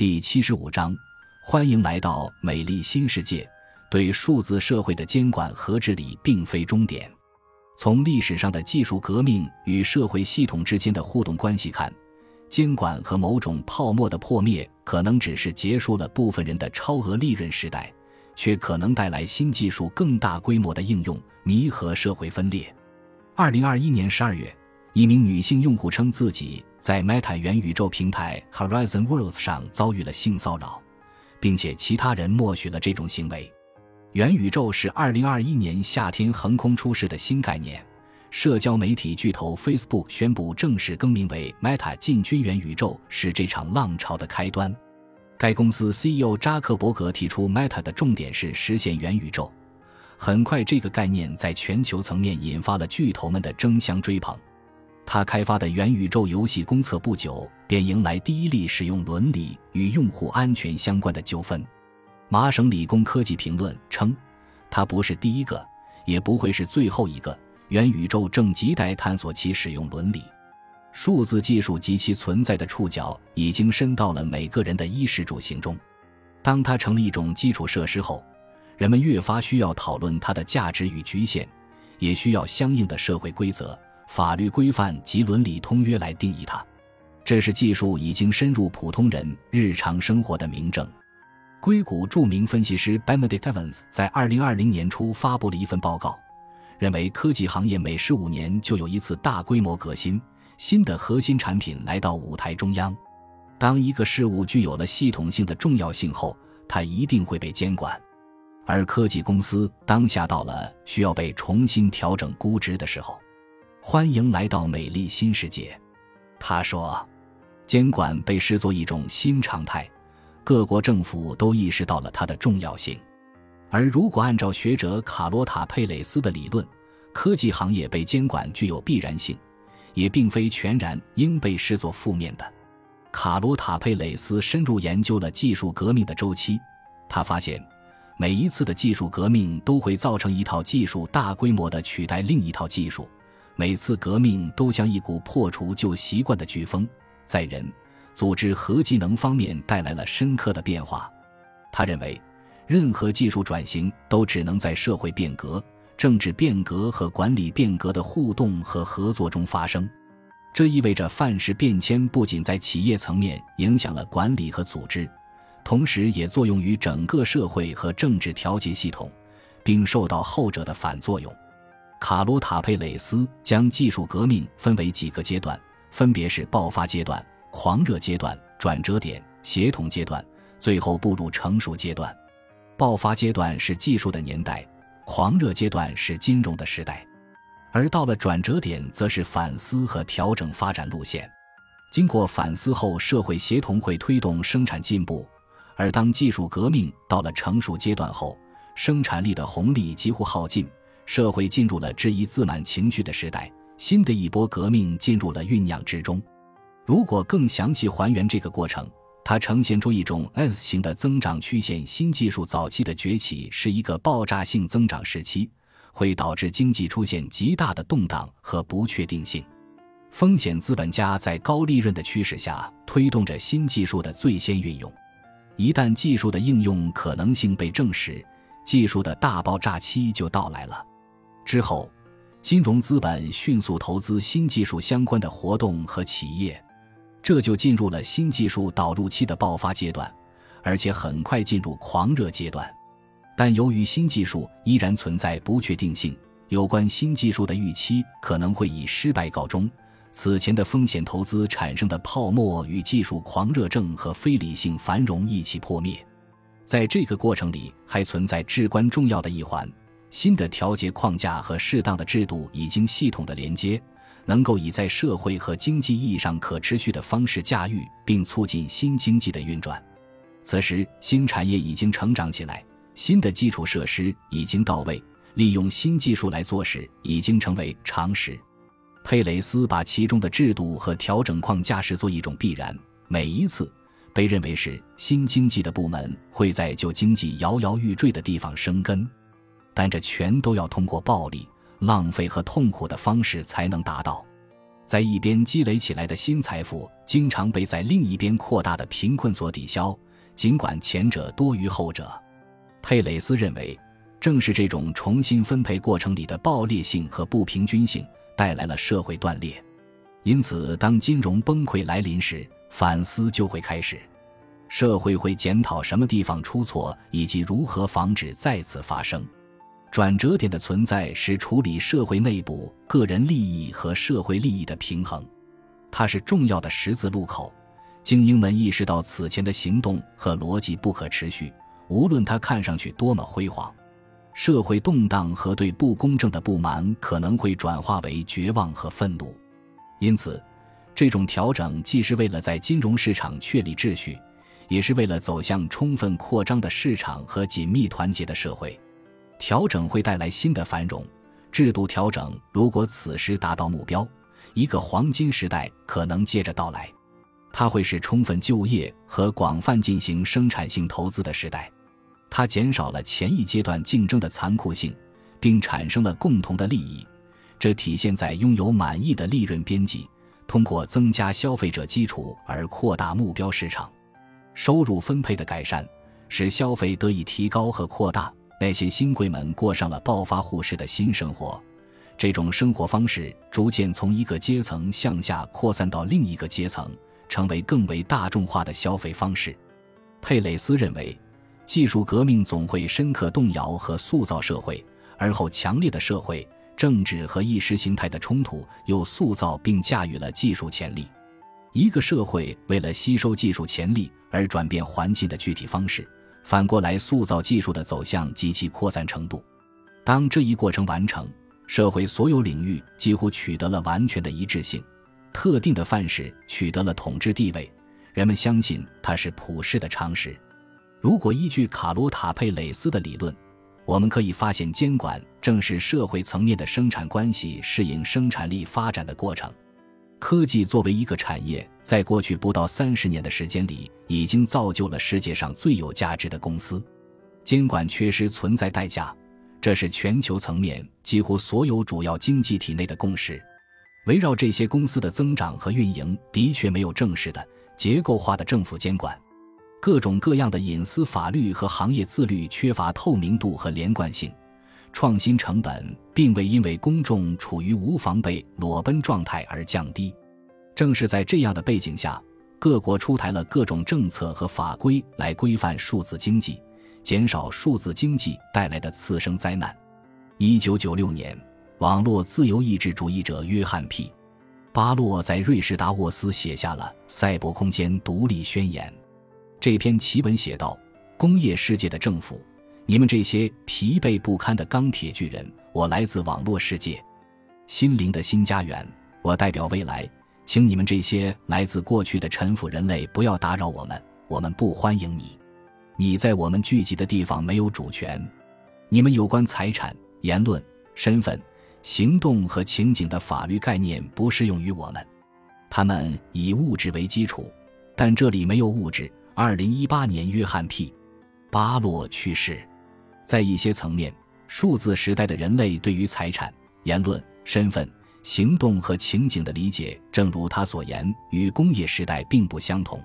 第七十五章，欢迎来到美丽新世界。对数字社会的监管和治理并非终点。从历史上的技术革命与社会系统之间的互动关系看，监管和某种泡沫的破灭可能只是结束了部分人的超额利润时代，却可能带来新技术更大规模的应用，弥合社会分裂。二零二一年十二月，一名女性用户称自己在 Meta 元宇宙平台 Horizon Worlds 上遭遇了性骚扰，并且其他人默许了这种行为。元宇宙是二零二一年夏天横空出世的新概念。社交媒体巨头 Facebook 宣布正式更名为 Meta，进军元宇宙是这场浪潮的开端。该公司 CEO 扎克伯格提出，Meta 的重点是实现元宇宙。很快，这个概念在全球层面引发了巨头们的争相追捧。他开发的元宇宙游戏公测不久便迎来第一例使用伦理与用户安全相关的纠纷。麻省理工科技评论称，它不是第一个，也不会是最后一个。元宇宙正亟待探索其使用伦理。数字技术及其存在的触角已经伸到了每个人的衣食住行中。当它成了一种基础设施后，人们越发需要讨论它的价值与局限，也需要相应的社会规则、法律规范及伦理通约来定义它。这是技术已经深入普通人日常生活的明证。硅谷著名分析师 Benedict Evans 在2020年初发布了一份报告，认为科技行业每十五年就有一次大规模革新，新的核心产品来到舞台中央。当一个事物具有了系统性的重要性后，它一定会被监管。而科技公司当下到了需要被重新调整估值的时候。欢迎来到美丽新世界，他说，监管被视作一种新常态。各国政府都意识到了它的重要性，而如果按照学者卡罗塔·佩雷斯的理论，科技行业被监管具有必然性，也并非全然应被视作负面的。卡罗塔·佩雷斯深入研究了技术革命的周期，他发现，每一次的技术革命都会造成一套技术大规模的取代另一套技术，每次革命都像一股破除旧习惯的飓风，在人。组织和技能方面带来了深刻的变化。他认为，任何技术转型都只能在社会变革、政治变革和管理变革的互动和合作中发生。这意味着范式变迁不仅在企业层面影响了管理和组织，同时也作用于整个社会和政治调节系统，并受到后者的反作用。卡罗塔·佩雷斯将技术革命分为几个阶段，分别是爆发阶段。狂热阶段、转折点、协同阶段，最后步入成熟阶段。爆发阶段是技术的年代，狂热阶段是金融的时代，而到了转折点，则是反思和调整发展路线。经过反思后，社会协同会推动生产进步；而当技术革命到了成熟阶段后，生产力的红利几乎耗尽，社会进入了质疑自满情绪的时代，新的一波革命进入了酝酿之中。如果更详细还原这个过程，它呈现出一种 S 型的增长曲线。新技术早期的崛起是一个爆炸性增长时期，会导致经济出现极大的动荡和不确定性。风险资本家在高利润的驱使下推动着新技术的最先运用。一旦技术的应用可能性被证实，技术的大爆炸期就到来了。之后，金融资本迅速投资新技术相关的活动和企业。这就进入了新技术导入期的爆发阶段，而且很快进入狂热阶段。但由于新技术依然存在不确定性，有关新技术的预期可能会以失败告终。此前的风险投资产生的泡沫与技术狂热症和非理性繁荣一起破灭。在这个过程里，还存在至关重要的一环：新的调节框架和适当的制度已经系统的连接。能够以在社会和经济意义上可持续的方式驾驭并促进新经济的运转。此时，新产业已经成长起来，新的基础设施已经到位，利用新技术来做事已经成为常识。佩雷斯把其中的制度和调整框架视作一种必然。每一次被认为是新经济的部门会在旧经济摇摇欲坠的地方生根，但这全都要通过暴力。浪费和痛苦的方式才能达到。在一边积累起来的新财富，经常被在另一边扩大的贫困所抵消，尽管前者多于后者。佩雷斯认为，正是这种重新分配过程里的暴烈性和不平均性，带来了社会断裂。因此，当金融崩溃来临时，反思就会开始。社会会检讨什么地方出错，以及如何防止再次发生。转折点的存在是处理社会内部个人利益和社会利益的平衡，它是重要的十字路口。精英们意识到此前的行动和逻辑不可持续，无论它看上去多么辉煌。社会动荡和对不公正的不满可能会转化为绝望和愤怒，因此，这种调整既是为了在金融市场确立秩序。也是为了走向充分扩张的市场和紧密团结的社会，调整会带来新的繁荣。制度调整如果此时达到目标，一个黄金时代可能接着到来。它会是充分就业和广泛进行生产性投资的时代。它减少了前一阶段竞争的残酷性，并产生了共同的利益。这体现在拥有满意的利润边际，通过增加消费者基础而扩大目标市场。收入分配的改善，使消费得以提高和扩大。那些新贵们过上了暴发户式的新生活，这种生活方式逐渐从一个阶层向下扩散到另一个阶层，成为更为大众化的消费方式。佩雷斯认为，技术革命总会深刻动摇和塑造社会，而后强烈的社会、政治和意识形态的冲突又塑造并驾驭了技术潜力。一个社会为了吸收技术潜力而转变环境的具体方式，反过来塑造技术的走向及其扩散程度。当这一过程完成，社会所有领域几乎取得了完全的一致性，特定的范式取得了统治地位，人们相信它是普世的常识。如果依据卡罗塔佩雷斯的理论，我们可以发现，监管正是社会层面的生产关系适应生产力发展的过程。科技作为一个产业，在过去不到三十年的时间里，已经造就了世界上最有价值的公司。监管缺失存在代价，这是全球层面几乎所有主要经济体内的共识。围绕这些公司的增长和运营，的确没有正式的、结构化的政府监管。各种各样的隐私法律和行业自律缺乏透明度和连贯性。创新成本并未因为公众处于无防备裸奔状态而降低。正是在这样的背景下，各国出台了各种政策和法规来规范数字经济，减少数字经济带来的次生灾难。一九九六年，网络自由意志主义者约翰 ·P· 巴洛在瑞士达沃斯写下了《赛博空间独立宣言》。这篇奇文写道：“工业世界的政府。”你们这些疲惫不堪的钢铁巨人，我来自网络世界，心灵的新家园。我代表未来，请你们这些来自过去的臣服人类不要打扰我们，我们不欢迎你。你在我们聚集的地方没有主权。你们有关财产、言论、身份、行动和情景的法律概念不适用于我们，他们以物质为基础，但这里没有物质。二零一八年，约翰 ·P· 巴洛去世。在一些层面，数字时代的人类对于财产、言论、身份、行动和情景的理解，正如他所言，与工业时代并不相同。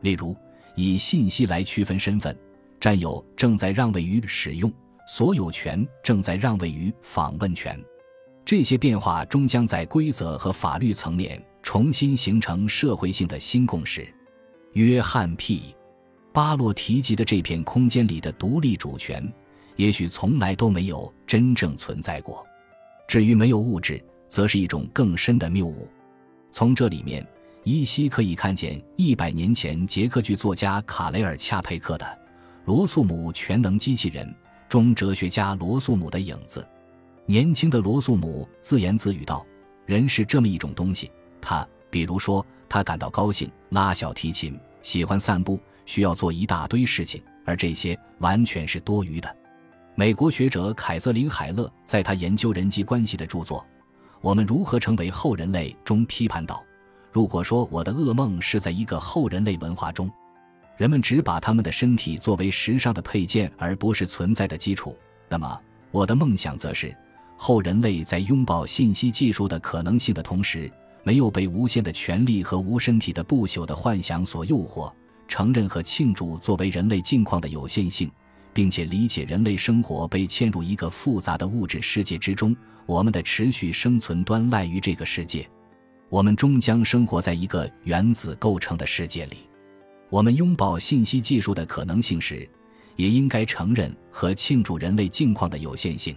例如，以信息来区分身份，占有正在让位于使用，所有权正在让位于访问权。这些变化终将在规则和法律层面重新形成社会性的新共识。约翰 ·P· 巴洛提及的这片空间里的独立主权。也许从来都没有真正存在过。至于没有物质，则是一种更深的谬误。从这里面依稀可以看见一百年前捷克剧作家卡雷尔·恰佩克的《罗素姆全能机器人》中哲学家罗素姆的影子。年轻的罗素姆自言自语道：“人是这么一种东西，他，比如说，他感到高兴，拉小提琴，喜欢散步，需要做一大堆事情，而这些完全是多余的。”美国学者凯瑟琳·海勒在他研究人际关系的著作《我们如何成为后人类》中批判道：“如果说我的噩梦是在一个后人类文化中，人们只把他们的身体作为时尚的配件，而不是存在的基础，那么我的梦想则是，后人类在拥抱信息技术的可能性的同时，没有被无限的权力和无身体的不朽的幻想所诱惑，承认和庆祝作为人类境况的有限性，并且理解人类生活被嵌入一个复杂的物质世界之中，我们的持续生存端赖于这个世界。我们终将生活在一个原子构成的世界里。我们拥抱信息技术的可能性时，也应该承认和庆祝人类境况的有限性。